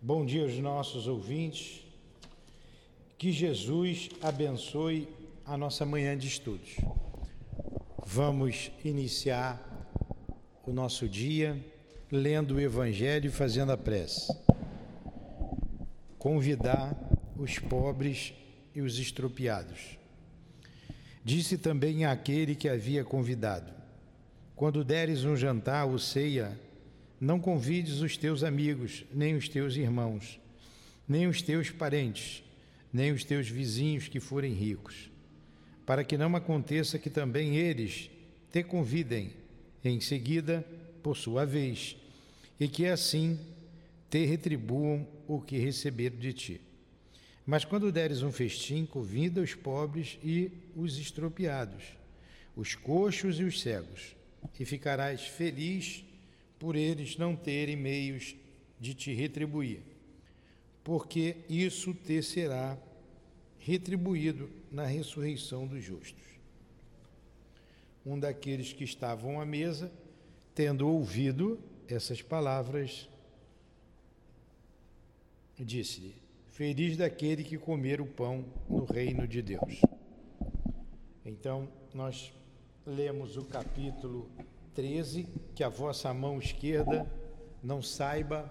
Bom dia aos nossos ouvintes. Que Jesus abençoe a nossa manhã de estudos. Vamos iniciar o nosso dia lendo o Evangelho e fazendo a prece. Convidar os pobres e os estropiados. Disse também àquele que havia convidado: Quando deres um jantar ou ceia, não convides os teus amigos, nem os teus irmãos, nem os teus parentes, nem os teus vizinhos que forem ricos, para que não aconteça que também eles te convidem em seguida, por sua vez, e que assim te retribuam o que receberam de ti. Mas quando deres um festim, convida os pobres e os estropiados, os coxos e os cegos, e ficarás feliz por eles não terem meios de te retribuir, porque isso te será retribuído na ressurreição dos justos. Um daqueles que estavam à mesa, tendo ouvido essas palavras, disse-lhe: Feliz daquele que comer o pão no reino de Deus. Então, nós lemos o capítulo 13, que a vossa mão esquerda não saiba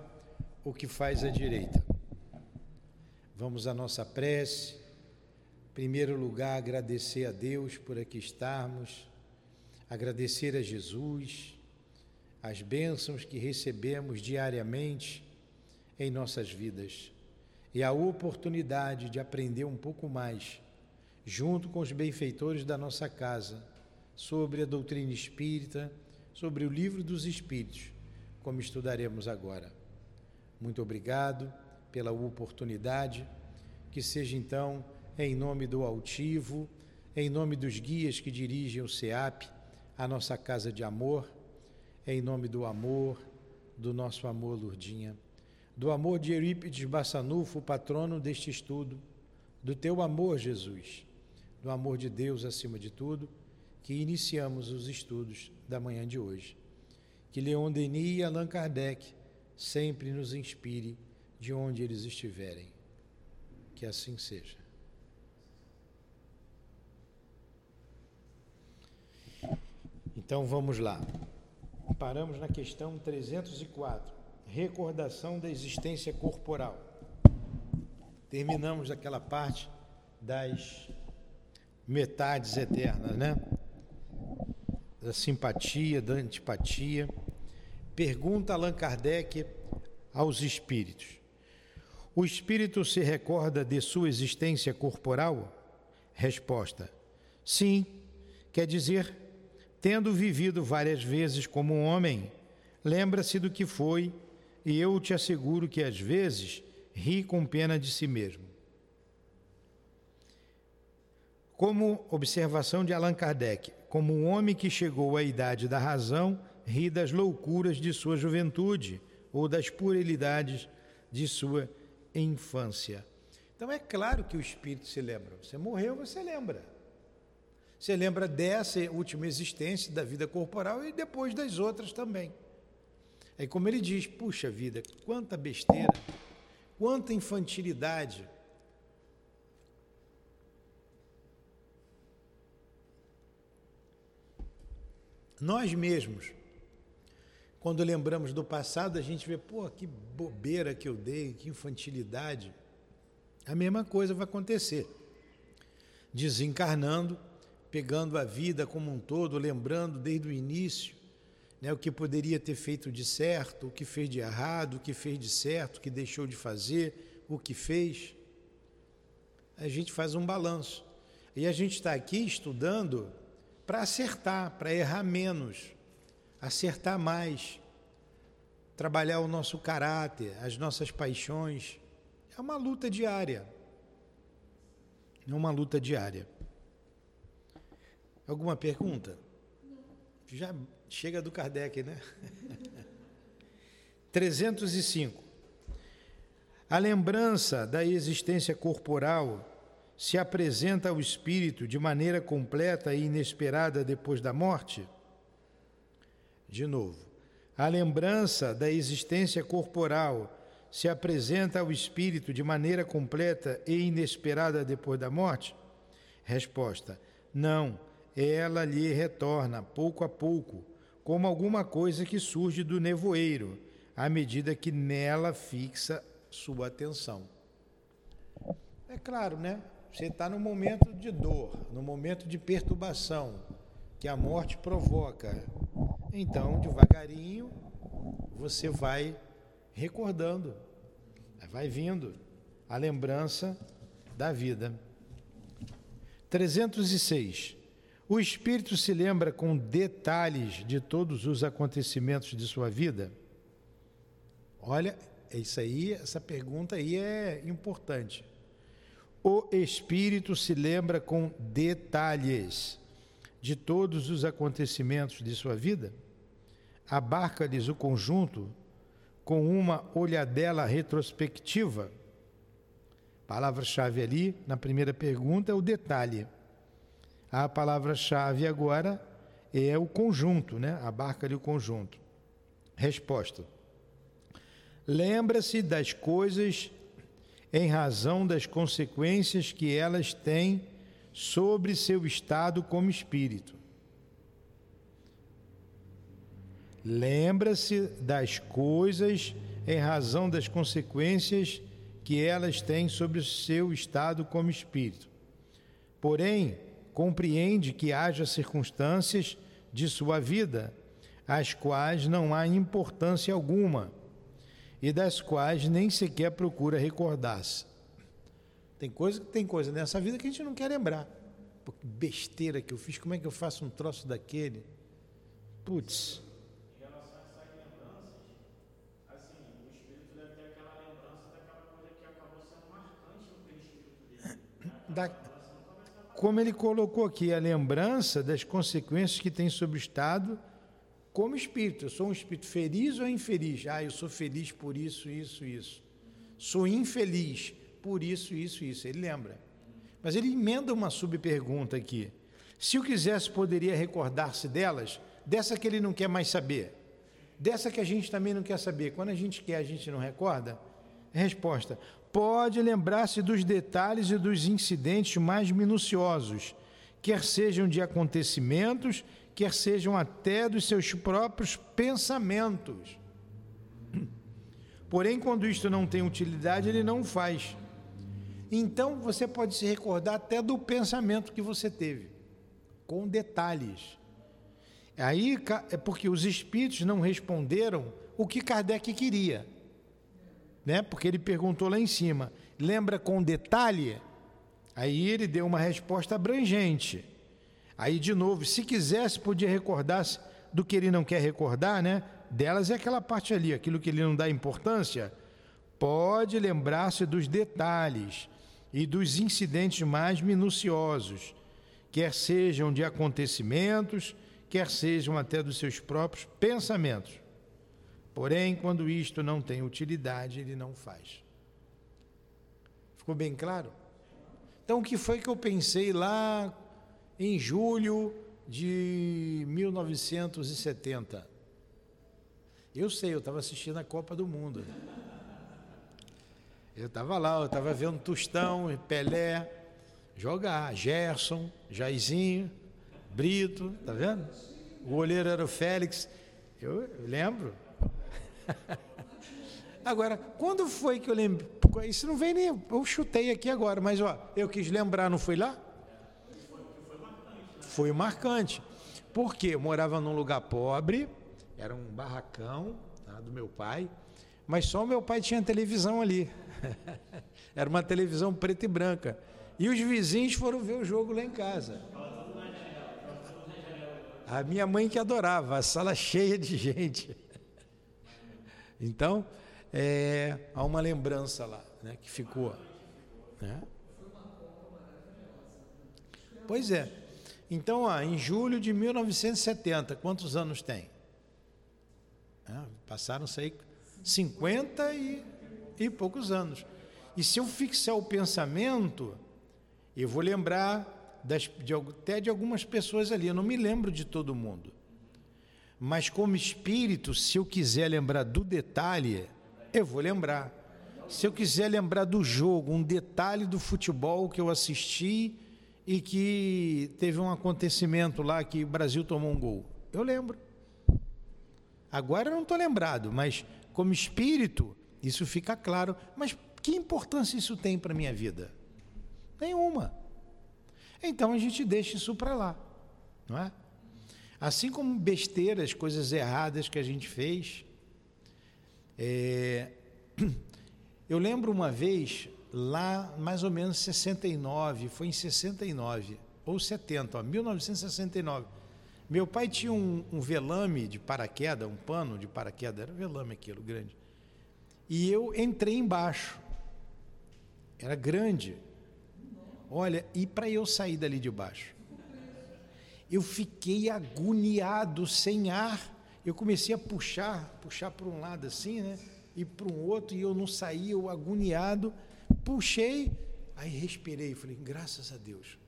o que faz a direita. Vamos à nossa prece. Em primeiro lugar, agradecer a Deus por aqui estarmos, agradecer a Jesus, as bênçãos que recebemos diariamente em nossas vidas e a oportunidade de aprender um pouco mais, junto com os benfeitores da nossa casa, sobre a doutrina espírita sobre o livro dos Espíritos, como estudaremos agora. Muito obrigado pela oportunidade, que seja então em nome do altivo, em nome dos guias que dirigem o SEAP, a nossa casa de amor, em nome do amor, do nosso amor, Lurdinha, do amor de Eurípides Bassanufo, patrono deste estudo, do teu amor, Jesus, do amor de Deus acima de tudo que iniciamos os estudos da manhã de hoje. Que Leon Denis e Allan Kardec sempre nos inspire de onde eles estiverem. Que assim seja. Então vamos lá. Paramos na questão 304, recordação da existência corporal. Terminamos aquela parte das metades eternas, né? Da simpatia, da antipatia. Pergunta Allan Kardec aos espíritos: O espírito se recorda de sua existência corporal? Resposta: Sim, quer dizer, tendo vivido várias vezes como um homem, lembra-se do que foi, e eu te asseguro que às vezes ri com pena de si mesmo. Como observação de Allan Kardec, como um homem que chegou à idade da razão, ri das loucuras de sua juventude ou das puerilidades de sua infância. Então é claro que o espírito se lembra. Você morreu, você lembra. Você lembra dessa última existência da vida corporal e depois das outras também. Aí como ele diz, puxa vida, quanta besteira, quanta infantilidade Nós mesmos, quando lembramos do passado, a gente vê, pô, que bobeira que eu dei, que infantilidade. A mesma coisa vai acontecer. Desencarnando, pegando a vida como um todo, lembrando desde o início né, o que poderia ter feito de certo, o que fez de errado, o que fez de certo, o que deixou de fazer, o que fez. A gente faz um balanço. E a gente está aqui estudando para acertar, para errar menos, acertar mais, trabalhar o nosso caráter, as nossas paixões. É uma luta diária. É uma luta diária. Alguma pergunta? Já chega do Kardec, né? 305. A lembrança da existência corporal se apresenta ao espírito de maneira completa e inesperada depois da morte? De novo, a lembrança da existência corporal se apresenta ao espírito de maneira completa e inesperada depois da morte? Resposta: Não, ela lhe retorna pouco a pouco, como alguma coisa que surge do nevoeiro, à medida que nela fixa sua atenção. É claro, né? Você está no momento de dor, no momento de perturbação que a morte provoca. Então, devagarinho, você vai recordando, vai vindo a lembrança da vida. 306. O espírito se lembra com detalhes de todos os acontecimentos de sua vida? Olha, isso aí, essa pergunta aí é importante. O espírito se lembra com detalhes de todos os acontecimentos de sua vida? Abarca-lhes o conjunto com uma olhadela retrospectiva? Palavra-chave ali, na primeira pergunta, é o detalhe. A palavra-chave agora é o conjunto, né? Abarca-lhe o conjunto. Resposta. Lembra-se das coisas em razão das consequências que elas têm sobre seu estado como espírito. Lembra-se das coisas em razão das consequências que elas têm sobre seu estado como espírito. Porém, compreende que haja circunstâncias de sua vida às quais não há importância alguma e das quais nem sequer procura recordar-se. Tem coisa, tem coisa nessa vida que a gente não quer lembrar. Pô, que besteira que eu fiz, como é que eu faço um troço daquele? Putz. da, como ele colocou aqui, a lembrança das consequências que tem sobre o Estado como espírito. Eu sou um espírito feliz ou infeliz? Ah, eu sou feliz por isso, isso, isso. Sou infeliz por isso, isso, isso. Ele lembra. Mas ele emenda uma subpergunta aqui. Se eu quisesse, poderia recordar-se delas, dessa que ele não quer mais saber, dessa que a gente também não quer saber. Quando a gente quer, a gente não recorda? Resposta: pode lembrar-se dos detalhes e dos incidentes mais minuciosos, quer sejam de acontecimentos, quer sejam até dos seus próprios pensamentos. Porém, quando isto não tem utilidade, ele não faz. Então, você pode se recordar até do pensamento que você teve, com detalhes. Aí é porque os espíritos não responderam o que Kardec queria né? Porque ele perguntou lá em cima, lembra com detalhe? Aí ele deu uma resposta abrangente. Aí de novo, se quisesse, podia recordar-se do que ele não quer recordar, né? Delas é aquela parte ali, aquilo que ele não dá importância. Pode lembrar-se dos detalhes e dos incidentes mais minuciosos, quer sejam de acontecimentos, quer sejam até dos seus próprios pensamentos. Porém, quando isto não tem utilidade, ele não faz. Ficou bem claro? Então, o que foi que eu pensei lá em julho de 1970? Eu sei, eu estava assistindo a Copa do Mundo. Eu estava lá, eu estava vendo Tostão, Pelé jogar, Gerson, Jairzinho, Brito, tá vendo? O olheiro era o Félix. Eu lembro, Agora, quando foi que eu lembro? Isso não vem nem. Eu chutei aqui agora, mas ó, eu quis lembrar, não fui lá? Foi marcante. Porque eu morava num lugar pobre, era um barracão tá, do meu pai, mas só o meu pai tinha televisão ali. era uma televisão preta e branca. E os vizinhos foram ver o jogo lá em casa. A minha mãe que adorava, a sala cheia de gente. Então, é, há uma lembrança lá né, que ficou. Né? Pois é. Então, ó, em julho de 1970, quantos anos tem? É, Passaram-se aí 50 e, e poucos anos. E se eu fixar o pensamento, eu vou lembrar das, de, até de algumas pessoas ali. Eu não me lembro de todo mundo. Mas como espírito, se eu quiser lembrar do detalhe, eu vou lembrar. se eu quiser lembrar do jogo, um detalhe do futebol que eu assisti e que teve um acontecimento lá que o Brasil tomou um gol, eu lembro. Agora eu não estou lembrado, mas como espírito, isso fica claro. Mas que importância isso tem para a minha vida? Nenhuma. Então a gente deixa isso para lá, não é? Assim como besteiras, coisas erradas que a gente fez. É... Eu lembro uma vez, lá mais ou menos 69, foi em 69 ou 70, ó, 1969. Meu pai tinha um, um velame de paraquedas, um pano de paraquedas, era velame aquilo, grande. E eu entrei embaixo. Era grande. Olha, e para eu sair dali de baixo? Eu fiquei agoniado, sem ar. Eu comecei a puxar, puxar para um lado assim, né? E para um outro, e eu não saía, eu agoniado. Puxei, aí respirei, falei, graças a Deus.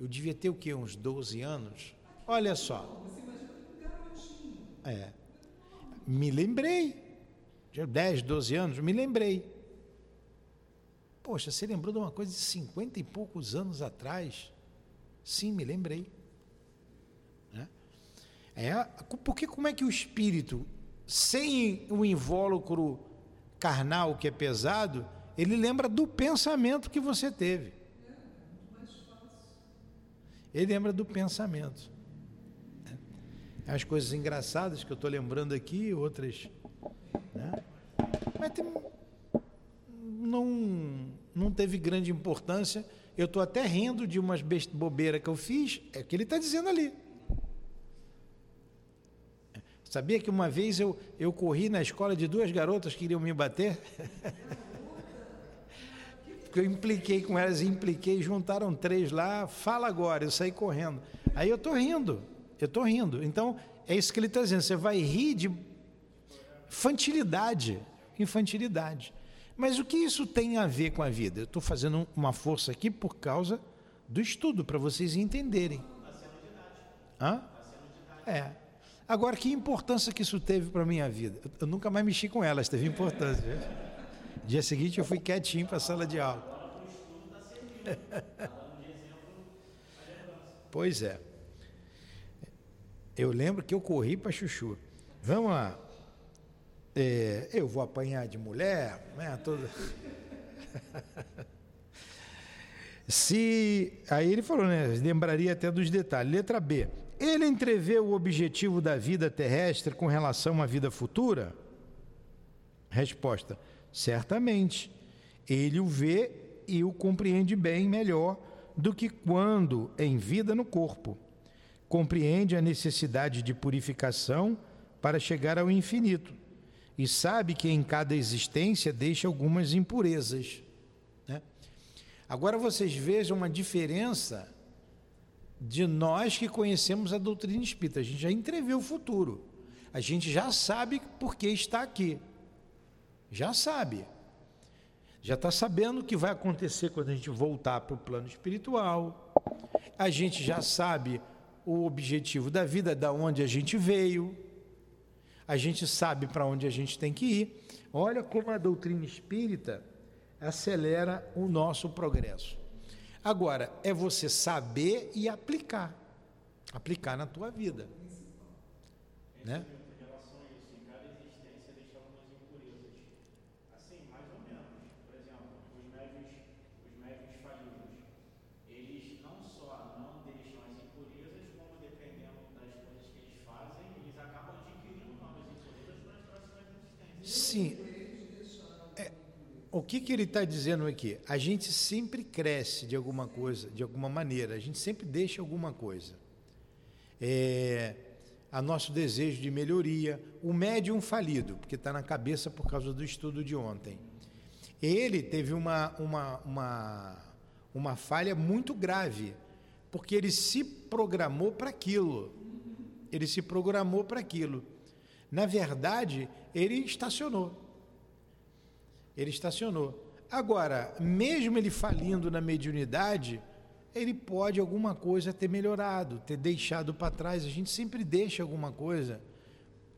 Eu devia ter o quê? Uns 12 anos? Olha só. É. Me lembrei. Já 10, 12 anos, me lembrei. Poxa, você lembrou de uma coisa de 50 e poucos anos atrás? Sim, me lembrei. Né? É, porque como é que o espírito, sem o invólucro carnal que é pesado, ele lembra do pensamento que você teve. Ele lembra do pensamento. As coisas engraçadas que eu estou lembrando aqui, outras. Né? Mas tem, não, não teve grande importância. Eu estou até rindo de umas bobeiras que eu fiz, é o que ele está dizendo ali. Sabia que uma vez eu, eu corri na escola de duas garotas que queriam me bater? porque eu impliquei com elas, impliquei, juntaram três lá, fala agora, eu saí correndo. Aí eu estou rindo, eu estou rindo. Então, é isso que ele está dizendo, você vai rir de infantilidade, infantilidade. Mas o que isso tem a ver com a vida? Eu estou fazendo uma força aqui por causa do estudo, para vocês entenderem. Hã? É. Agora, que importância que isso teve para minha vida? Eu nunca mais mexi com elas, teve importância. Dia seguinte eu fui quietinho para a sala de aula. pois é. Eu lembro que eu corri para Chuchu. Vamos lá. É, eu vou apanhar de mulher, né? Toda... Se aí ele falou, né? Lembraria até dos detalhes. Letra B. Ele entrevê o objetivo da vida terrestre com relação à vida futura? Resposta: Certamente, ele o vê e o compreende bem melhor do que quando em vida no corpo. Compreende a necessidade de purificação para chegar ao infinito e sabe que em cada existência deixa algumas impurezas. Né? Agora vocês vejam uma diferença de nós que conhecemos a doutrina espírita. A gente já entrevê o futuro. A gente já sabe por que está aqui. Já sabe. Já está sabendo o que vai acontecer quando a gente voltar para o plano espiritual. A gente já sabe o objetivo da vida, da onde a gente veio. A gente sabe para onde a gente tem que ir. Olha como a doutrina espírita acelera o nosso progresso. Agora, é você saber e aplicar. Aplicar na tua vida. Né? assim, é, o que, que ele está dizendo aqui? A gente sempre cresce de alguma coisa, de alguma maneira, a gente sempre deixa alguma coisa. É, a nosso desejo de melhoria, o médium falido, porque está na cabeça por causa do estudo de ontem. Ele teve uma, uma, uma, uma falha muito grave, porque ele se programou para aquilo. Ele se programou para aquilo. Na verdade, ele estacionou. Ele estacionou. Agora, mesmo ele falindo na mediunidade, ele pode alguma coisa ter melhorado, ter deixado para trás. A gente sempre deixa alguma coisa,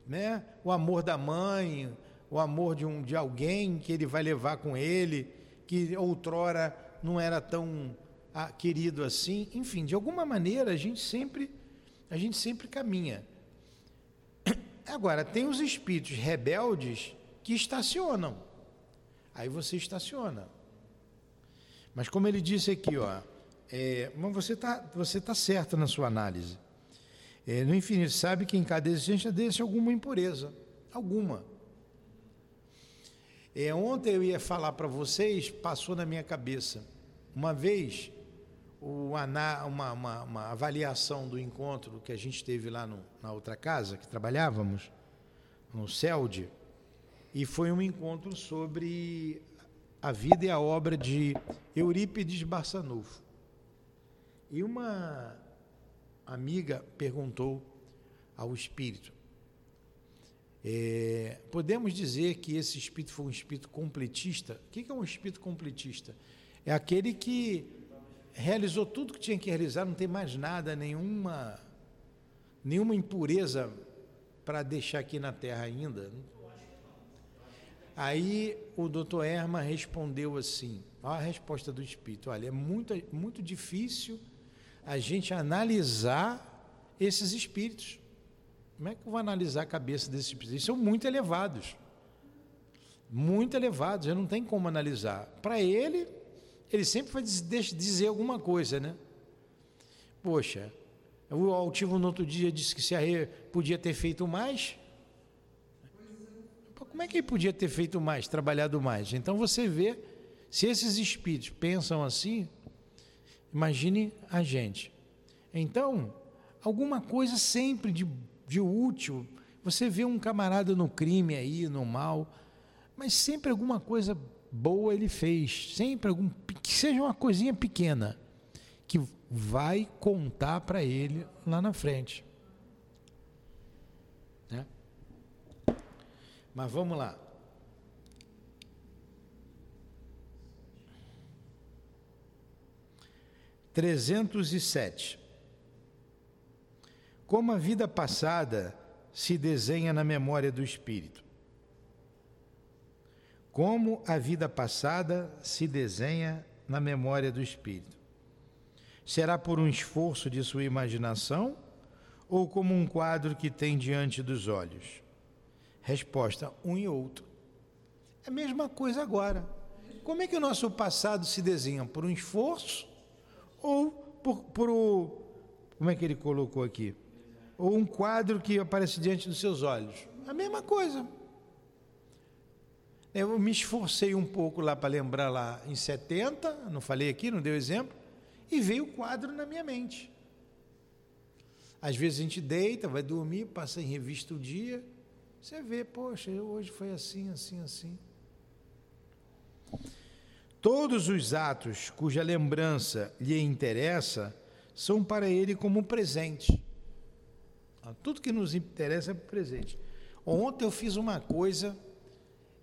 né? O amor da mãe, o amor de, um, de alguém que ele vai levar com ele, que outrora não era tão ah, querido assim. Enfim, de alguma maneira a gente sempre, a gente sempre caminha. Agora, tem os espíritos rebeldes que estacionam. Aí você estaciona. Mas como ele disse aqui, ó, é, mas você está você tá certo na sua análise. É, no infinito, sabe que em cada existência desse alguma impureza. Alguma. É, ontem eu ia falar para vocês, passou na minha cabeça. Uma vez, o, uma, uma, uma, avaliação do encontro que a gente teve lá no, na outra casa, que trabalhávamos, no CELD, e foi um encontro sobre a vida e a obra de Eurípides Barçanufo. E uma amiga perguntou ao espírito: é, podemos dizer que esse espírito foi um espírito completista? O que é um espírito completista? É aquele que realizou tudo que tinha que realizar, não tem mais nada, nenhuma, nenhuma impureza para deixar aqui na Terra ainda. Aí o doutor Erma respondeu assim: a resposta do Espírito, olha, é muito, muito difícil a gente analisar esses espíritos. Como é que eu vou analisar a cabeça desses espíritos? Eles são muito elevados. Muito elevados, eu não tem como analisar. Para ele, ele sempre vai dizer alguma coisa, né? Poxa, o altivo no outro dia disse que se podia ter feito mais. Como é que ele podia ter feito mais, trabalhado mais? Então você vê, se esses espíritos pensam assim, imagine a gente. Então, alguma coisa sempre de, de útil. Você vê um camarada no crime aí, no mal, mas sempre alguma coisa boa ele fez, sempre algum que seja uma coisinha pequena que vai contar para ele lá na frente. Mas vamos lá. Trezentos e sete. Como a vida passada se desenha na memória do espírito. Como a vida passada se desenha na memória do espírito. Será por um esforço de sua imaginação ou como um quadro que tem diante dos olhos? Resposta: um e outro. É a mesma coisa agora. Como é que o nosso passado se desenha? Por um esforço ou por, por o. Como é que ele colocou aqui? Ou um quadro que aparece diante dos seus olhos? A mesma coisa. Eu me esforcei um pouco lá para lembrar lá em 70, não falei aqui, não deu exemplo e veio o quadro na minha mente. Às vezes a gente deita, vai dormir, passa em revista o dia, você vê, poxa, hoje foi assim, assim, assim. Todos os atos cuja lembrança lhe interessa são para ele como presente. Ah, tudo que nos interessa é presente. Ontem eu fiz uma coisa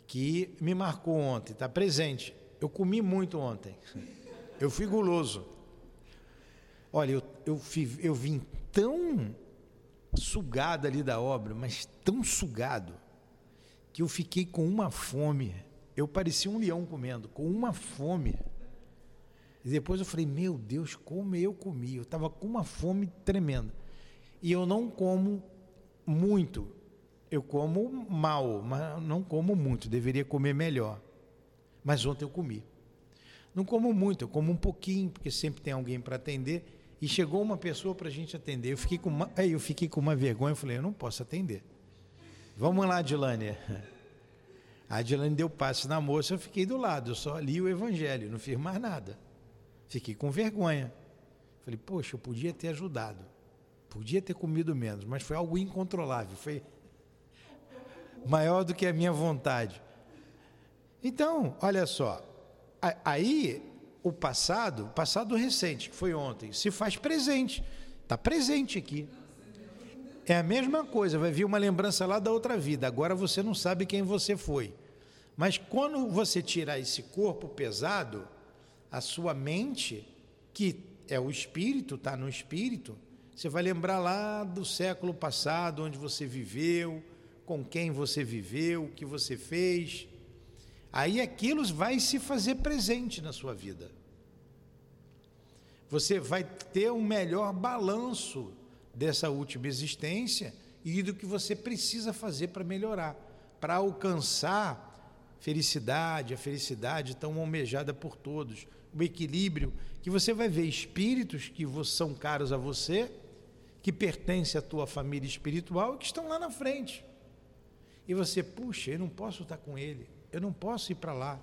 que me marcou ontem, está presente. Eu comi muito ontem. Eu fui guloso. Olha, eu, eu, eu vim tão sugado ali da obra, mas tão sugado, que eu fiquei com uma fome. Eu parecia um leão comendo, com uma fome. E depois eu falei, meu Deus, como eu comi. Eu estava com uma fome tremenda. E eu não como muito. Eu como mal, mas não como muito. Deveria comer melhor. Mas ontem eu comi. Não como muito, eu como um pouquinho, porque sempre tem alguém para atender e chegou uma pessoa para a gente atender. Eu fiquei, com uma, aí eu fiquei com uma vergonha, eu falei, eu não posso atender. Vamos lá, Adilane. A Adilane deu passe na moça, eu fiquei do lado, eu só li o evangelho, não fiz mais nada. Fiquei com vergonha. Falei, poxa, eu podia ter ajudado. Podia ter comido menos, mas foi algo incontrolável, foi maior do que a minha vontade. Então, olha só, aí o passado, o passado recente, que foi ontem, se faz presente. Está presente aqui. É a mesma coisa, vai vir uma lembrança lá da outra vida. Agora você não sabe quem você foi. Mas quando você tirar esse corpo pesado, a sua mente, que é o espírito, está no espírito, você vai lembrar lá do século passado, onde você viveu, com quem você viveu, o que você fez. Aí aquilo vai se fazer presente na sua vida. Você vai ter um melhor balanço dessa última existência e do que você precisa fazer para melhorar, para alcançar felicidade, a felicidade tão almejada por todos, o equilíbrio, que você vai ver espíritos que são caros a você, que pertencem à tua família espiritual e que estão lá na frente. E você, puxa, eu não posso estar com ele, eu não posso ir para lá.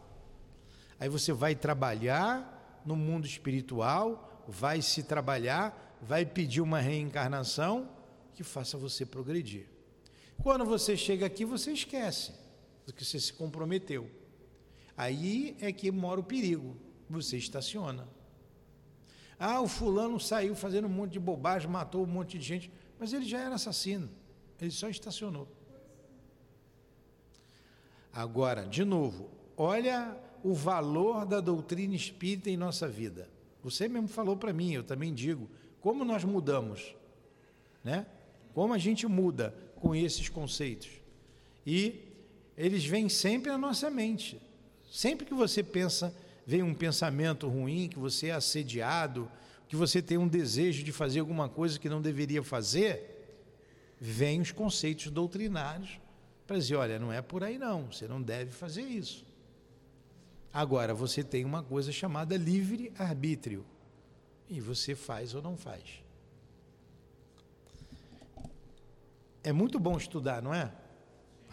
Aí você vai trabalhar no mundo espiritual, vai se trabalhar, vai pedir uma reencarnação que faça você progredir. Quando você chega aqui, você esquece do que você se comprometeu. Aí é que mora o perigo. Você estaciona. Ah, o fulano saiu fazendo um monte de bobagem, matou um monte de gente, mas ele já era assassino. Ele só estacionou. Agora, de novo, olha o valor da doutrina espírita em nossa vida. Você mesmo falou para mim, eu também digo, como nós mudamos, né? Como a gente muda com esses conceitos. E eles vêm sempre à nossa mente. Sempre que você pensa, vem um pensamento ruim, que você é assediado, que você tem um desejo de fazer alguma coisa que não deveria fazer, vêm os conceitos doutrinários para dizer: olha, não é por aí não, você não deve fazer isso. Agora, você tem uma coisa chamada livre-arbítrio, e você faz ou não faz. É muito bom estudar, não é?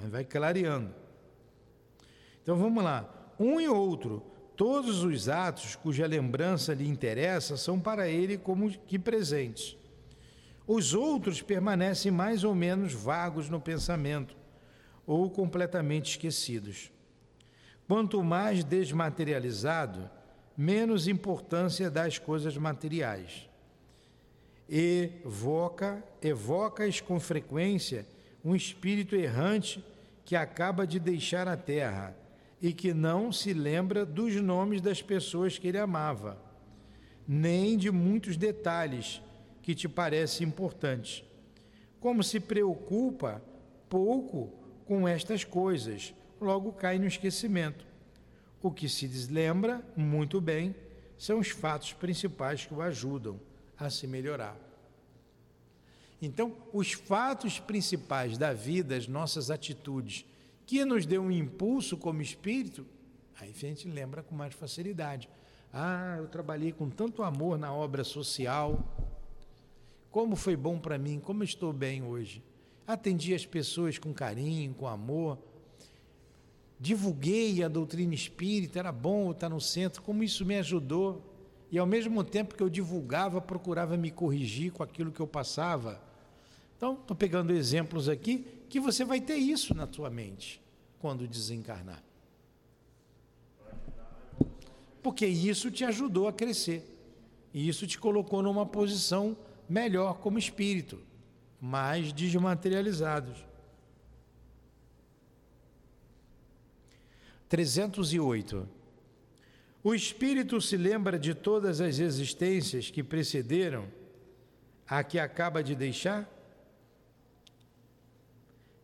vai clareando. Então vamos lá. Um e outro, todos os atos cuja lembrança lhe interessa são para ele como que presentes. Os outros permanecem mais ou menos vagos no pensamento ou completamente esquecidos. Quanto mais desmaterializado, menos importância dá às coisas materiais. Evoca, evoca-as com frequência um espírito errante que acaba de deixar a terra e que não se lembra dos nomes das pessoas que ele amava, nem de muitos detalhes que te parecem importantes. Como se preocupa pouco com estas coisas, logo cai no esquecimento. O que se deslembra muito bem são os fatos principais que o ajudam a se melhorar. Então, os fatos principais da vida, as nossas atitudes, que nos deu um impulso como espírito, aí a gente lembra com mais facilidade. Ah, eu trabalhei com tanto amor na obra social. Como foi bom para mim, como estou bem hoje. Atendi as pessoas com carinho, com amor. Divulguei a doutrina espírita, era bom estar no centro, como isso me ajudou. E ao mesmo tempo que eu divulgava, procurava me corrigir com aquilo que eu passava então, estou pegando exemplos aqui que você vai ter isso na tua mente quando desencarnar. Porque isso te ajudou a crescer. E isso te colocou numa posição melhor como espírito, mais desmaterializados. 308. O espírito se lembra de todas as existências que precederam a que acaba de deixar?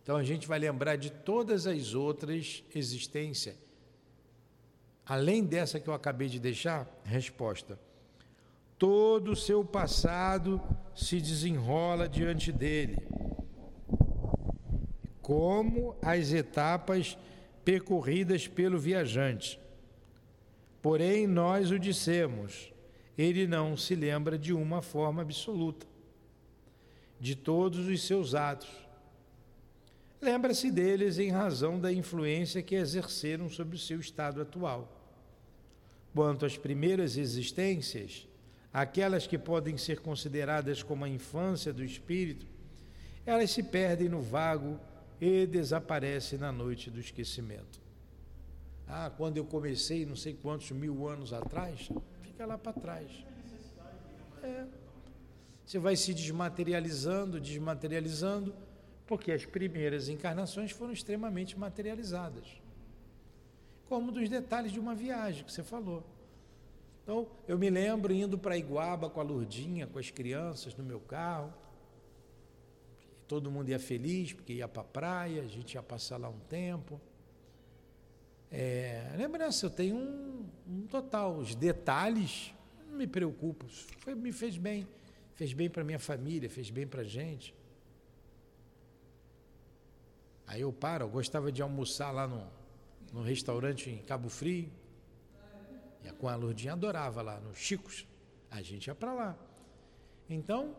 Então a gente vai lembrar de todas as outras existências. Além dessa que eu acabei de deixar, resposta. Todo o seu passado se desenrola diante dele, como as etapas percorridas pelo viajante. Porém, nós o dissemos, ele não se lembra de uma forma absoluta, de todos os seus atos Lembra-se deles em razão da influência que exerceram sobre o seu estado atual. Quanto às primeiras existências, aquelas que podem ser consideradas como a infância do espírito, elas se perdem no vago e desaparecem na noite do esquecimento. Ah, quando eu comecei, não sei quantos mil anos atrás, fica lá para trás. É. Você vai se desmaterializando, desmaterializando, porque as primeiras encarnações foram extremamente materializadas. Como dos detalhes de uma viagem que você falou. Então, eu me lembro indo para Iguaba com a Lurdinha, com as crianças no meu carro. todo mundo ia feliz, porque ia para a praia, a gente ia passar lá um tempo. É, lembrança, eu tenho um, um total. Os detalhes não me preocupam. Foi, me fez bem. Fez bem para minha família, fez bem para a gente. Aí eu paro, eu gostava de almoçar lá no, no restaurante em Cabo Frio. E com a Lourdinha adorava lá, no Chicos. A gente ia para lá. Então,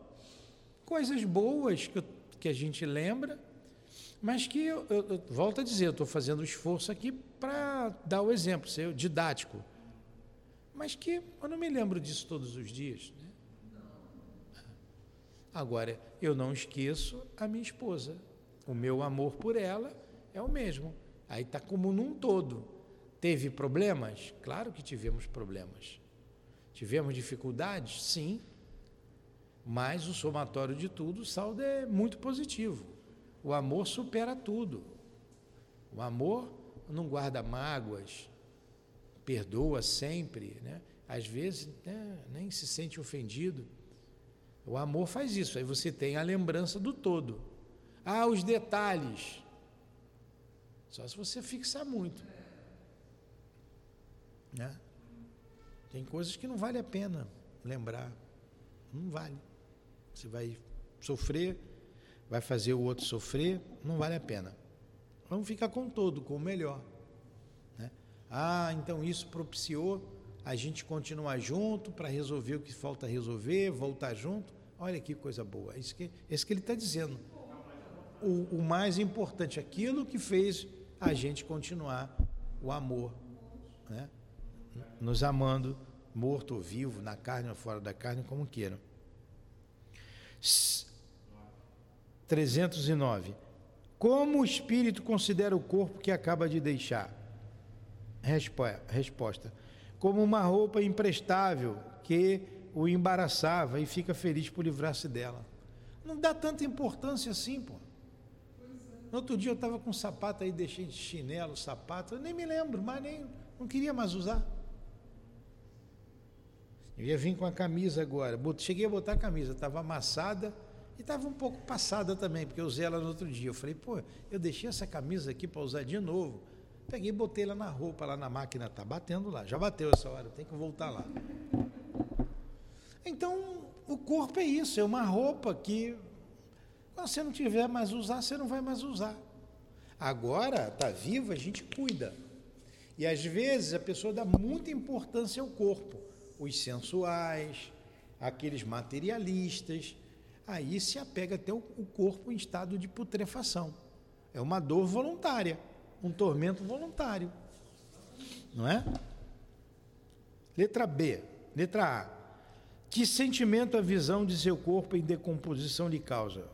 coisas boas que, que a gente lembra, mas que eu, eu, eu volto a dizer, eu estou fazendo esforço aqui para dar o exemplo, ser didático. Mas que eu não me lembro disso todos os dias. Né? Agora, eu não esqueço a minha esposa. O meu amor por ela é o mesmo. Aí está como num todo. Teve problemas? Claro que tivemos problemas. Tivemos dificuldades? Sim. Mas o somatório de tudo, o saldo é muito positivo. O amor supera tudo. O amor não guarda mágoas, perdoa sempre, né? Às vezes né, nem se sente ofendido. O amor faz isso, aí você tem a lembrança do todo. Ah, os detalhes. Só se você fixar muito. Né? Tem coisas que não vale a pena lembrar. Não vale. Você vai sofrer, vai fazer o outro sofrer, não vale a pena. Vamos ficar com todo, com o melhor. Né? Ah, então isso propiciou a gente continuar junto para resolver o que falta resolver, voltar junto. Olha que coisa boa. Isso que, isso que ele está dizendo. O, o mais importante, aquilo que fez a gente continuar o amor, né? Nos amando, morto ou vivo, na carne ou fora da carne, como queiram. 309. Como o espírito considera o corpo que acaba de deixar? Resposta: Como uma roupa imprestável que o embaraçava e fica feliz por livrar-se dela. Não dá tanta importância assim, pô. No outro dia eu estava com um sapato aí, deixei de chinelo, sapato, eu nem me lembro, mas nem, não queria mais usar. Eu ia vir com a camisa agora. Cheguei a botar a camisa, estava amassada e estava um pouco passada também, porque eu usei ela no outro dia. Eu falei, pô, eu deixei essa camisa aqui para usar de novo. Peguei e botei ela na roupa, lá na máquina, tá batendo lá. Já bateu essa hora, tem que voltar lá. Então, o corpo é isso, é uma roupa que quando você não tiver mais usar, você não vai mais usar. Agora, está vivo, a gente cuida. E às vezes a pessoa dá muita importância ao corpo os sensuais, aqueles materialistas, aí se apega até o corpo em estado de putrefação. É uma dor voluntária, um tormento voluntário. Não é? Letra B. Letra A. Que sentimento a visão de seu corpo em decomposição lhe causa?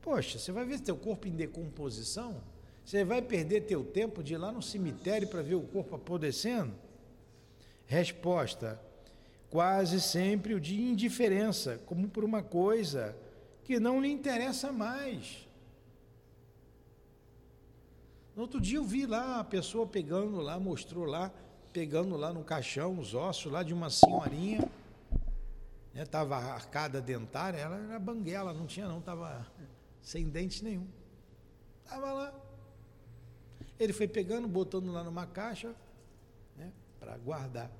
Poxa, você vai ver seu corpo em decomposição? Você vai perder teu tempo de ir lá no cemitério para ver o corpo apodrecendo? Resposta: quase sempre o de indiferença, como por uma coisa que não lhe interessa mais. No outro dia eu vi lá a pessoa pegando lá, mostrou lá, pegando lá no caixão os ossos lá de uma senhorinha, né, arcada dentária, ela era banguela, não tinha não, estava sem dente nenhum. Estava lá. Ele foi pegando, botando lá numa caixa, né, para guardar.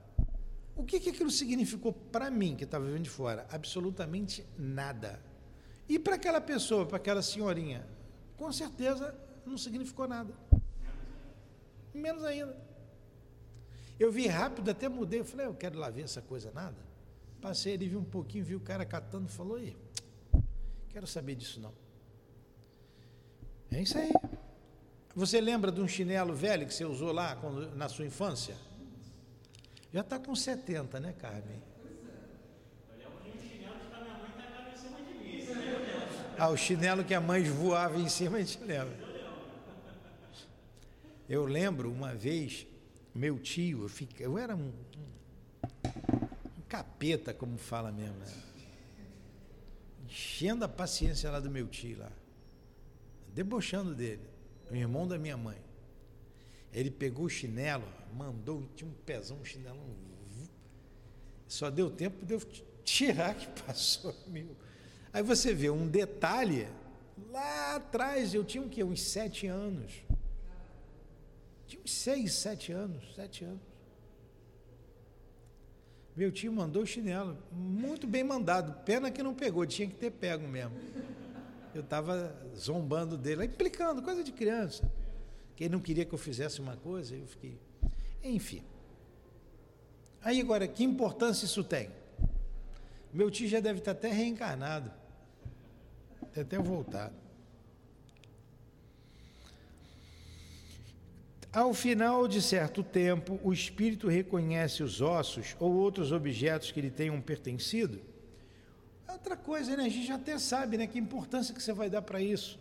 O que, que aquilo significou para mim, que estava vivendo de fora? Absolutamente nada. E para aquela pessoa, para aquela senhorinha? Com certeza não significou nada. Menos ainda. Eu vi rápido, até mudei. Falei, eu quero lá ver essa coisa nada. Passei ali, vi um pouquinho, vi o cara catando, falou, e quero saber disso não. É isso aí. Você lembra de um chinelo velho que você usou lá na sua infância? Já está com 70, né, Carmen? Ah, o chinelo que a mãe voava em cima, gente lembra. Eu lembro uma vez, meu tio, eu, fiquei, eu era um, um, capeta, como fala mesmo, né? enchendo a paciência lá do meu tio lá, debochando dele, o irmão da minha mãe. Ele pegou o chinelo, mandou, tinha um pezão, um chinelo. Só deu tempo de eu tirar que passou mil. Aí você vê um detalhe Lá atrás, eu tinha o quê? Uns sete anos. Tinha uns seis, sete anos, sete anos. Meu tio mandou o chinelo, muito bem mandado. Pena que não pegou, tinha que ter pego mesmo. Eu estava zombando dele, implicando, coisa de criança. Que ele não queria que eu fizesse uma coisa, eu fiquei. Enfim. Aí agora, que importância isso tem? Meu tio já deve estar até reencarnado. Deve até voltado. Ao final de certo tempo, o espírito reconhece os ossos ou outros objetos que lhe tenham pertencido. Outra coisa, né? A gente até sabe, né? Que importância que você vai dar para isso.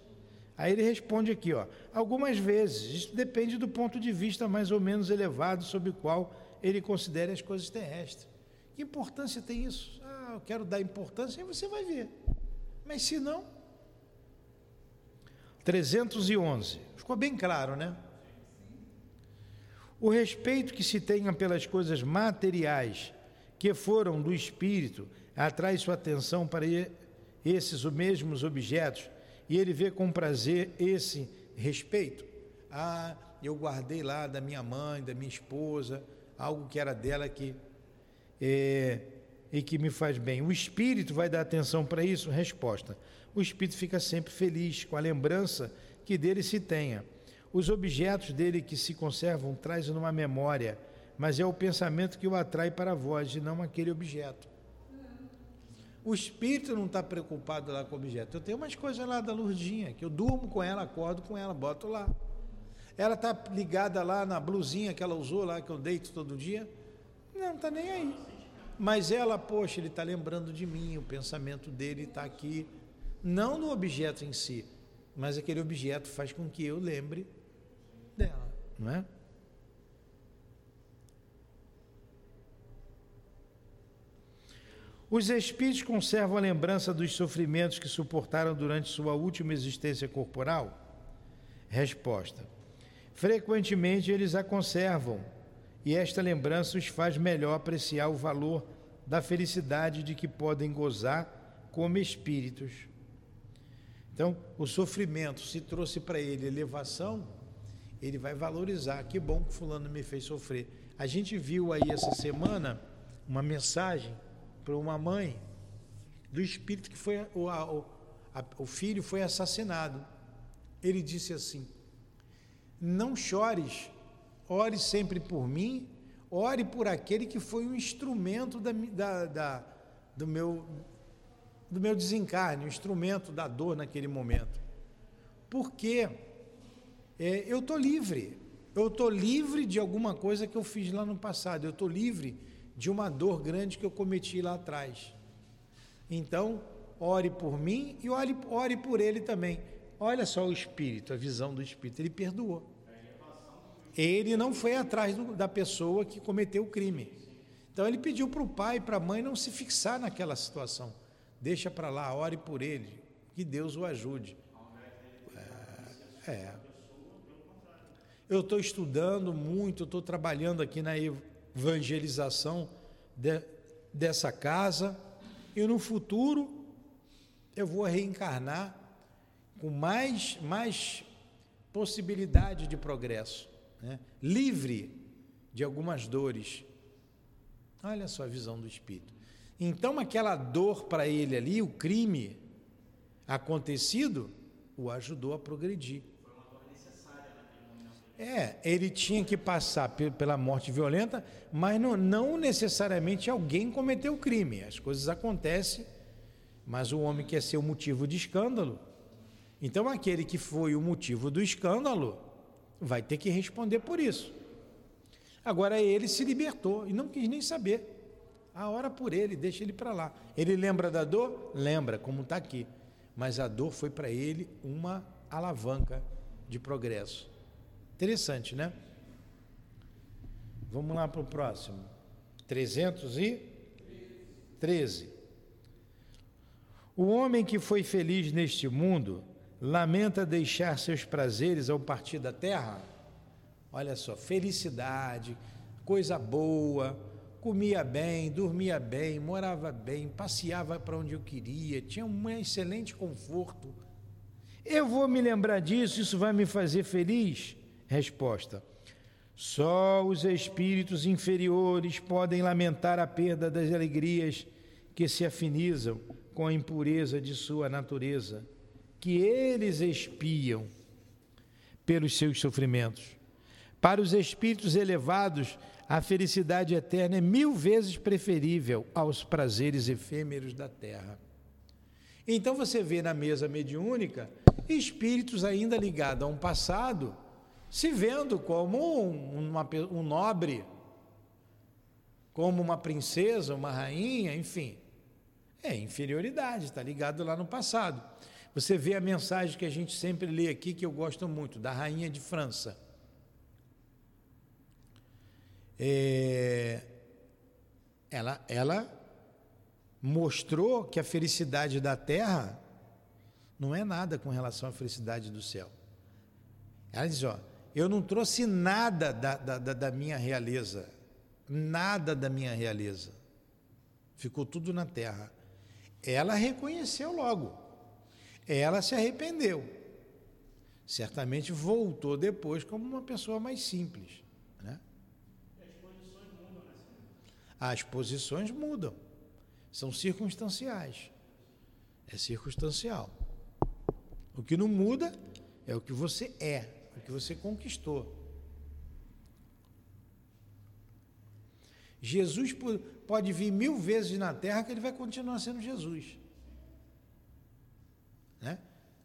Aí ele responde aqui, ó. Algumas vezes, isso depende do ponto de vista mais ou menos elevado sobre o qual ele considere as coisas terrestres. Que importância tem isso? Ah, eu quero dar importância, aí você vai ver. Mas se não. 311. Ficou bem claro, né? O respeito que se tenha pelas coisas materiais que foram do espírito atrai sua atenção para esses os mesmos objetos e ele vê com prazer esse respeito. Ah, eu guardei lá da minha mãe, da minha esposa, algo que era dela que é, e que me faz bem. O espírito vai dar atenção para isso? Resposta: o espírito fica sempre feliz com a lembrança que dele se tenha. Os objetos dele que se conservam trazem numa memória, mas é o pensamento que o atrai para vós e não aquele objeto. O espírito não está preocupado lá com o objeto. Eu tenho umas coisas lá da Lurdinha, que eu durmo com ela, acordo com ela, boto lá. Ela está ligada lá na blusinha que ela usou lá, que eu deito todo dia. Não, está nem aí. Mas ela, poxa, ele está lembrando de mim, o pensamento dele está aqui. Não no objeto em si, mas aquele objeto faz com que eu lembre dela, não é? Os espíritos conservam a lembrança dos sofrimentos que suportaram durante sua última existência corporal? Resposta: Frequentemente eles a conservam, e esta lembrança os faz melhor apreciar o valor da felicidade de que podem gozar como espíritos. Então, o sofrimento, se trouxe para ele elevação, ele vai valorizar. Que bom que fulano me fez sofrer. A gente viu aí essa semana uma mensagem para uma mãe do espírito que foi o, a, o, a, o filho foi assassinado. Ele disse assim: Não chores, ore sempre por mim, ore por aquele que foi o instrumento da, da, da do meu do meu desencarne, o instrumento da dor naquele momento. Porque é, eu estou livre. Eu estou livre de alguma coisa que eu fiz lá no passado. Eu estou livre de uma dor grande que eu cometi lá atrás. Então, ore por mim e ore, ore por ele também. Olha só o espírito, a visão do espírito. Ele perdoou. Ele não foi atrás do, da pessoa que cometeu o crime. Então ele pediu para o pai e para a mãe não se fixar naquela situação. Deixa para lá, ore por ele, que Deus o ajude. É. é. Eu estou estudando muito, estou trabalhando aqui na evangelização de, dessa casa e no futuro eu vou reencarnar com mais, mais possibilidade de progresso, né? livre de algumas dores. Olha só a visão do Espírito. Então, aquela dor para ele ali, o crime acontecido, o ajudou a progredir. É, ele tinha que passar pela morte violenta, mas não, não necessariamente alguém cometeu o crime. As coisas acontecem, mas o homem quer ser o motivo de escândalo. Então, aquele que foi o motivo do escândalo vai ter que responder por isso. Agora, ele se libertou e não quis nem saber. A hora por ele, deixa ele para lá. Ele lembra da dor? Lembra, como está aqui. Mas a dor foi para ele uma alavanca de progresso. Interessante, né? Vamos lá para o próximo. 313. O homem que foi feliz neste mundo lamenta deixar seus prazeres ao partir da terra. Olha só, felicidade, coisa boa, comia bem, dormia bem, morava bem, passeava para onde eu queria, tinha um excelente conforto Eu vou me lembrar disso, isso vai me fazer feliz? Resposta: Só os espíritos inferiores podem lamentar a perda das alegrias que se afinizam com a impureza de sua natureza, que eles espiam pelos seus sofrimentos. Para os espíritos elevados, a felicidade eterna é mil vezes preferível aos prazeres efêmeros da terra. Então você vê na mesa mediúnica espíritos ainda ligados a um passado, se vendo como um, uma, um nobre, como uma princesa, uma rainha, enfim. É inferioridade, está ligado lá no passado. Você vê a mensagem que a gente sempre lê aqui, que eu gosto muito, da rainha de França. É, ela, ela mostrou que a felicidade da terra não é nada com relação à felicidade do céu. Ela diz: Ó, eu não trouxe nada da, da, da minha realeza, nada da minha realeza. Ficou tudo na terra. Ela reconheceu logo, ela se arrependeu. Certamente voltou depois como uma pessoa mais simples. Né? As posições mudam, são circunstanciais. É circunstancial. O que não muda é o que você é, que você conquistou. Jesus pode vir mil vezes na terra que ele vai continuar sendo Jesus. Né?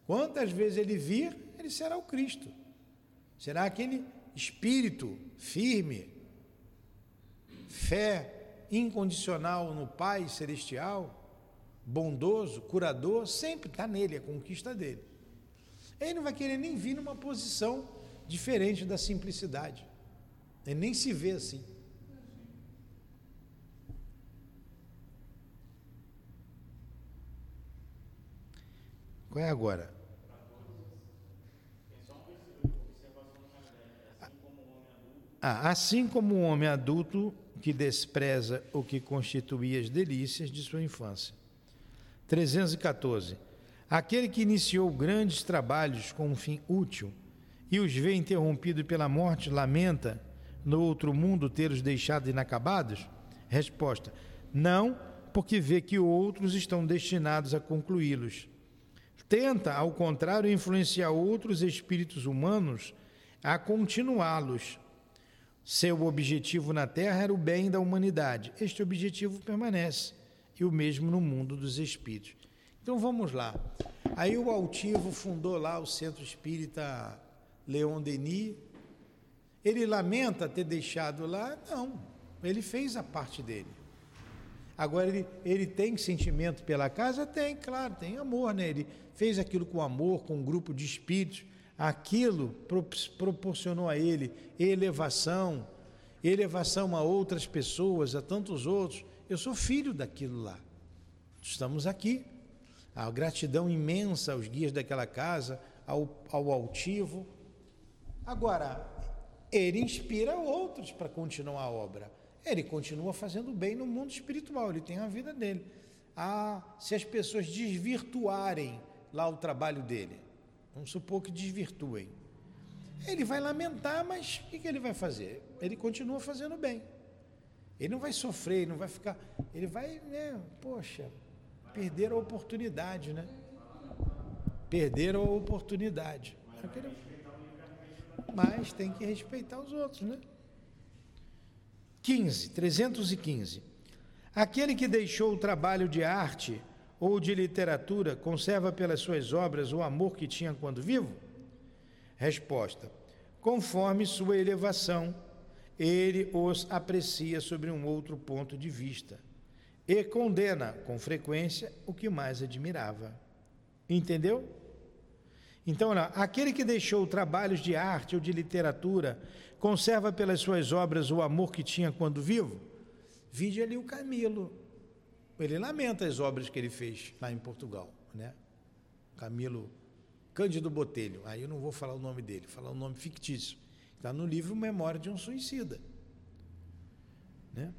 Quantas vezes ele vir, ele será o Cristo. Será aquele espírito firme, fé incondicional no Pai celestial, bondoso, curador, sempre está nele, a conquista dele. Ele não vai querer nem vir numa posição diferente da simplicidade. Ele nem se vê assim. Qual é agora? Ah, assim como o homem adulto que despreza o que constituía as delícias de sua infância. 314. Aquele que iniciou grandes trabalhos com um fim útil e os vê interrompido pela morte, lamenta no outro mundo ter os deixado inacabados? Resposta: Não, porque vê que outros estão destinados a concluí-los. Tenta, ao contrário, influenciar outros espíritos humanos a continuá-los. Seu objetivo na Terra era o bem da humanidade. Este objetivo permanece, e o mesmo no mundo dos espíritos. Então vamos lá. Aí o Altivo fundou lá o Centro Espírita Leon Denis. Ele lamenta ter deixado lá? Não, ele fez a parte dele. Agora, ele, ele tem sentimento pela casa? Tem, claro, tem amor, né? Ele fez aquilo com amor, com um grupo de espíritos. Aquilo proporcionou a ele elevação, elevação a outras pessoas, a tantos outros. Eu sou filho daquilo lá. Estamos aqui a gratidão imensa aos guias daquela casa, ao, ao altivo. Agora, ele inspira outros para continuar a obra. Ele continua fazendo bem no mundo espiritual, ele tem a vida dele. Ah, se as pessoas desvirtuarem lá o trabalho dele, vamos supor que desvirtuem, ele vai lamentar, mas o que, que ele vai fazer? Ele continua fazendo bem. Ele não vai sofrer, não vai ficar. Ele vai, né? Poxa, Perderam a oportunidade, né? Perderam a oportunidade. Mas tem que respeitar os outros, né? 15, 315. Aquele que deixou o trabalho de arte ou de literatura conserva pelas suas obras o amor que tinha quando vivo? Resposta: conforme sua elevação, ele os aprecia sobre um outro ponto de vista e condena com frequência o que mais admirava. Entendeu? Então, olha, aquele que deixou trabalhos de arte ou de literatura conserva pelas suas obras o amor que tinha quando vivo? Vide ali o Camilo. Ele lamenta as obras que ele fez lá em Portugal, né? Camilo Cândido Botelho. Aí eu não vou falar o nome dele, falar o nome fictício. Está no livro Memória de um Suicida. Né?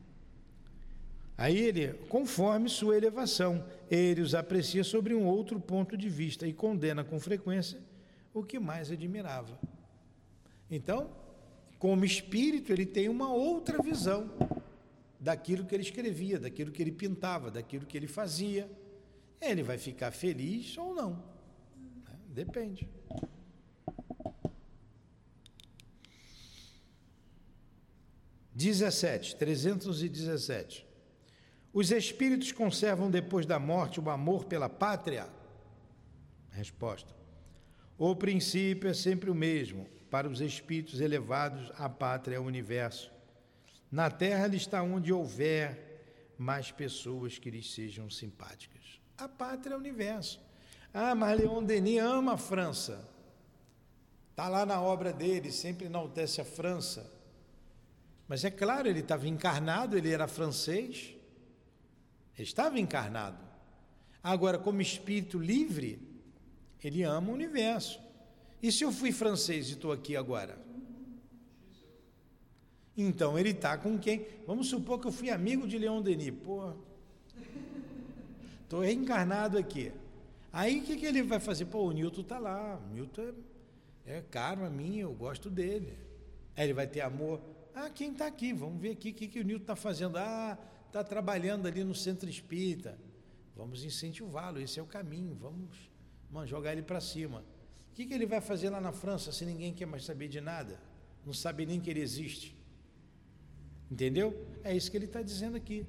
Aí ele, conforme sua elevação, ele os aprecia sobre um outro ponto de vista e condena com frequência o que mais admirava. Então, como espírito, ele tem uma outra visão daquilo que ele escrevia, daquilo que ele pintava, daquilo que ele fazia. Ele vai ficar feliz ou não. Né? Depende. Dezessete, trezentos e dezessete. Os espíritos conservam depois da morte o amor pela pátria? Resposta. O princípio é sempre o mesmo. Para os espíritos elevados, a pátria é o universo. Na terra ele está onde houver mais pessoas que lhes sejam simpáticas. A pátria é o universo. Ah, mas Leon Denis ama a França. Está lá na obra dele, sempre enaltece a França. Mas é claro, ele estava encarnado, ele era francês. Ele estava encarnado. Agora, como espírito livre, ele ama o universo. E se eu fui francês e estou aqui agora? Então ele está com quem? Vamos supor que eu fui amigo de Leon Denis. Pô, estou reencarnado aqui. Aí o que, que ele vai fazer? Pô, o Newton está lá. O Newton é, é caro a mim, eu gosto dele. Aí ele vai ter amor. Ah, quem está aqui? Vamos ver aqui o que, que o Newton está fazendo. Ah, está trabalhando ali no centro espírita. Vamos incentivá-lo, esse é o caminho, vamos mano, jogar ele para cima. O que, que ele vai fazer lá na França se ninguém quer mais saber de nada? Não sabe nem que ele existe. Entendeu? É isso que ele está dizendo aqui.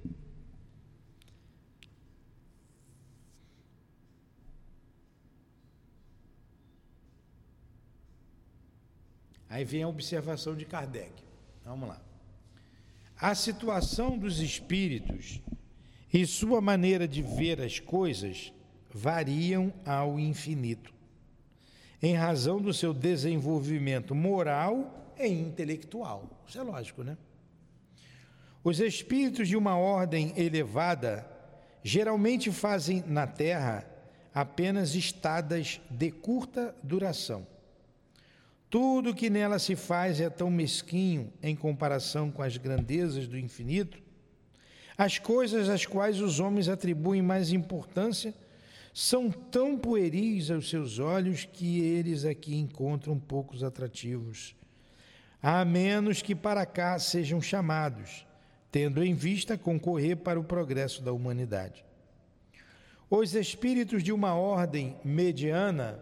Aí vem a observação de Kardec. Vamos lá. A situação dos espíritos e sua maneira de ver as coisas variam ao infinito, em razão do seu desenvolvimento moral e intelectual. Isso é lógico, né? Os espíritos de uma ordem elevada geralmente fazem na Terra apenas estadas de curta duração tudo que nela se faz é tão mesquinho em comparação com as grandezas do infinito. As coisas às quais os homens atribuem mais importância são tão pueris aos seus olhos que eles aqui encontram poucos atrativos, a menos que para cá sejam chamados, tendo em vista concorrer para o progresso da humanidade. Os espíritos de uma ordem mediana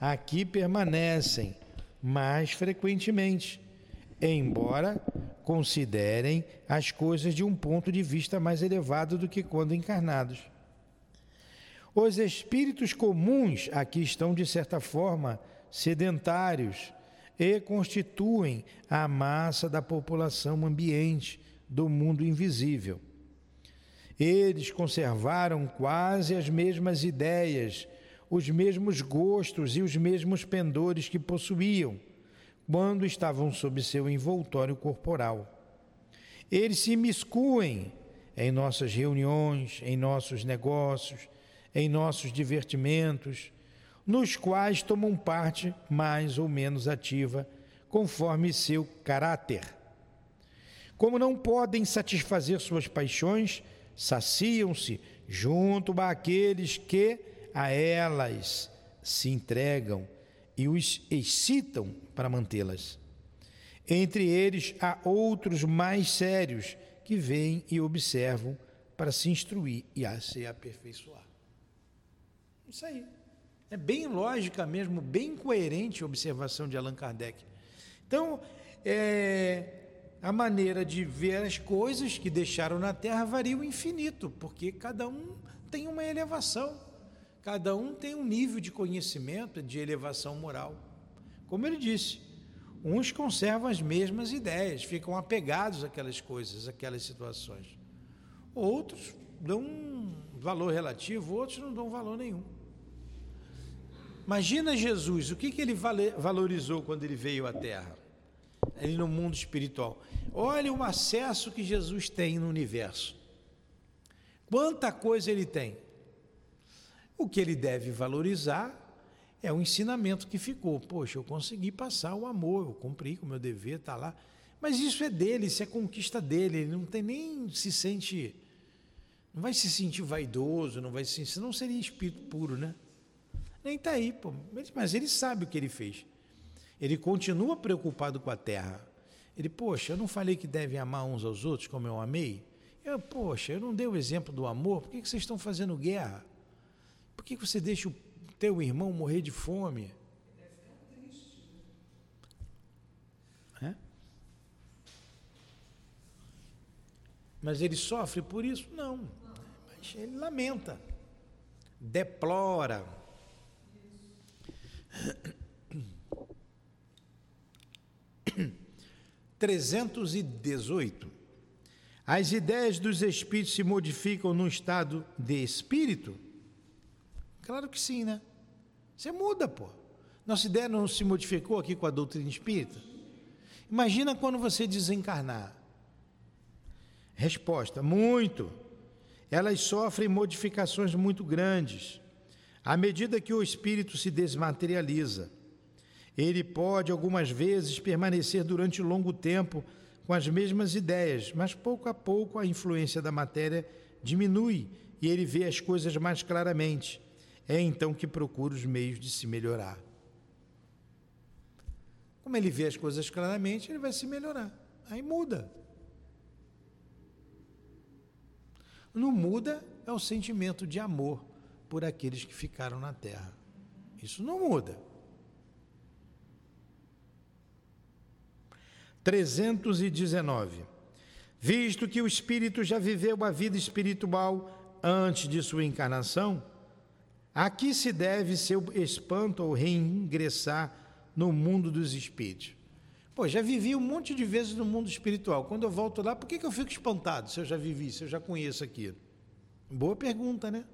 aqui permanecem mais frequentemente, embora considerem as coisas de um ponto de vista mais elevado do que quando encarnados. Os espíritos comuns aqui estão, de certa forma, sedentários e constituem a massa da população ambiente do mundo invisível. Eles conservaram quase as mesmas ideias os mesmos gostos e os mesmos pendores que possuíam quando estavam sob seu envoltório corporal. Eles se miscuem em nossas reuniões, em nossos negócios, em nossos divertimentos, nos quais tomam parte mais ou menos ativa, conforme seu caráter. Como não podem satisfazer suas paixões, saciam-se junto àqueles que a elas se entregam e os excitam para mantê-las. Entre eles há outros mais sérios que vêm e observam para se instruir e a se aperfeiçoar. Isso aí. É bem lógica mesmo, bem coerente a observação de Allan Kardec. Então, é, a maneira de ver as coisas que deixaram na Terra varia o infinito, porque cada um tem uma elevação. Cada um tem um nível de conhecimento, de elevação moral. Como ele disse, uns conservam as mesmas ideias, ficam apegados àquelas coisas, àquelas situações. Outros dão um valor relativo, outros não dão valor nenhum. Imagina Jesus, o que, que ele valorizou quando ele veio à Terra? Ele no mundo espiritual. Olha o acesso que Jesus tem no universo. Quanta coisa ele tem. O que ele deve valorizar é o ensinamento que ficou. Poxa, eu consegui passar o amor, eu cumpri com o meu dever, está lá. Mas isso é dele, isso é conquista dele, ele não tem nem se sente Não vai se sentir vaidoso, não vai se sentir. Não seria espírito puro, né? Nem está aí, pô. Mas ele sabe o que ele fez. Ele continua preocupado com a terra. Ele, poxa, eu não falei que devem amar uns aos outros como eu amei? Eu, poxa, eu não dei o exemplo do amor, por que, que vocês estão fazendo guerra? Por que, você deixa o teu irmão morrer de fome? É? Mas ele sofre por isso? Não. Mas ele lamenta, deplora. 318. As ideias dos espíritos se modificam num estado de espírito? Claro que sim, né? Você muda, pô. Nossa ideia não se modificou aqui com a doutrina espírita? Imagina quando você desencarnar. Resposta: muito. Elas sofrem modificações muito grandes. À medida que o espírito se desmaterializa, ele pode algumas vezes permanecer durante longo tempo com as mesmas ideias, mas pouco a pouco a influência da matéria diminui e ele vê as coisas mais claramente. É então que procura os meios de se melhorar. Como ele vê as coisas claramente, ele vai se melhorar. Aí muda. Não muda é o sentimento de amor por aqueles que ficaram na terra. Isso não muda. 319. Visto que o espírito já viveu a vida espiritual antes de sua encarnação, a que se deve seu espanto ao reingressar no mundo dos espíritos? Pô, já vivi um monte de vezes no mundo espiritual. Quando eu volto lá, por que, que eu fico espantado se eu já vivi, se eu já conheço aquilo? Boa pergunta, né?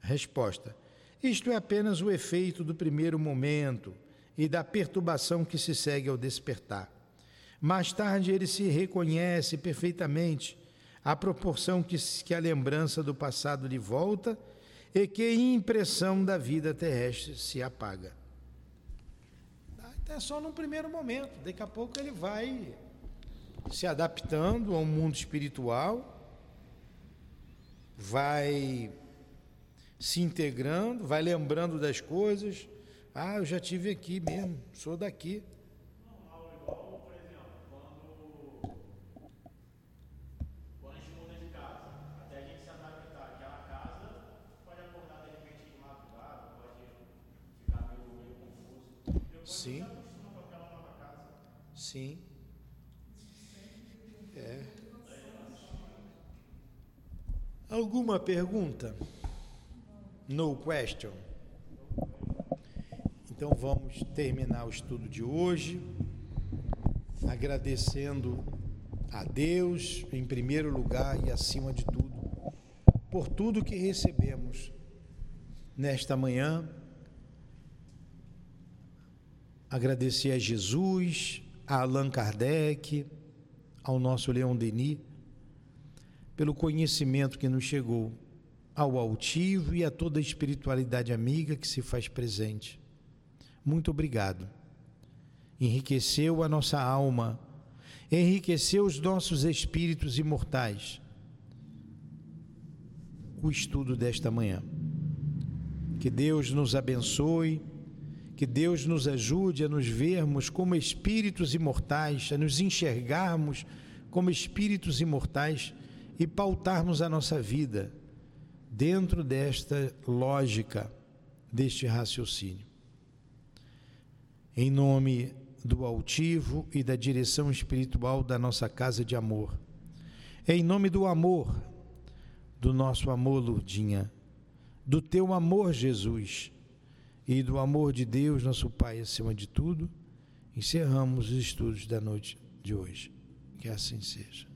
Resposta: Isto é apenas o efeito do primeiro momento e da perturbação que se segue ao despertar. Mais tarde ele se reconhece perfeitamente à proporção que, que a lembrança do passado lhe volta e que impressão da vida terrestre se apaga. É só num primeiro momento, daqui a pouco ele vai se adaptando ao mundo espiritual, vai se integrando, vai lembrando das coisas. Ah, eu já tive aqui mesmo, sou daqui. Sim. Sim. É. Alguma pergunta? No question. Então vamos terminar o estudo de hoje agradecendo a Deus em primeiro lugar e acima de tudo por tudo que recebemos nesta manhã. Agradecer a Jesus, a Allan Kardec, ao nosso Leon Denis, pelo conhecimento que nos chegou, ao altivo e a toda a espiritualidade amiga que se faz presente. Muito obrigado. Enriqueceu a nossa alma, enriqueceu os nossos espíritos imortais. O estudo desta manhã. Que Deus nos abençoe que Deus nos ajude a nos vermos como espíritos imortais, a nos enxergarmos como espíritos imortais e pautarmos a nossa vida dentro desta lógica, deste raciocínio. Em nome do altivo e da direção espiritual da nossa casa de amor. Em nome do amor, do nosso amor, Lourdinha, do teu amor, Jesus e do amor de Deus, nosso Pai, acima de tudo, encerramos os estudos da noite de hoje. Que assim seja.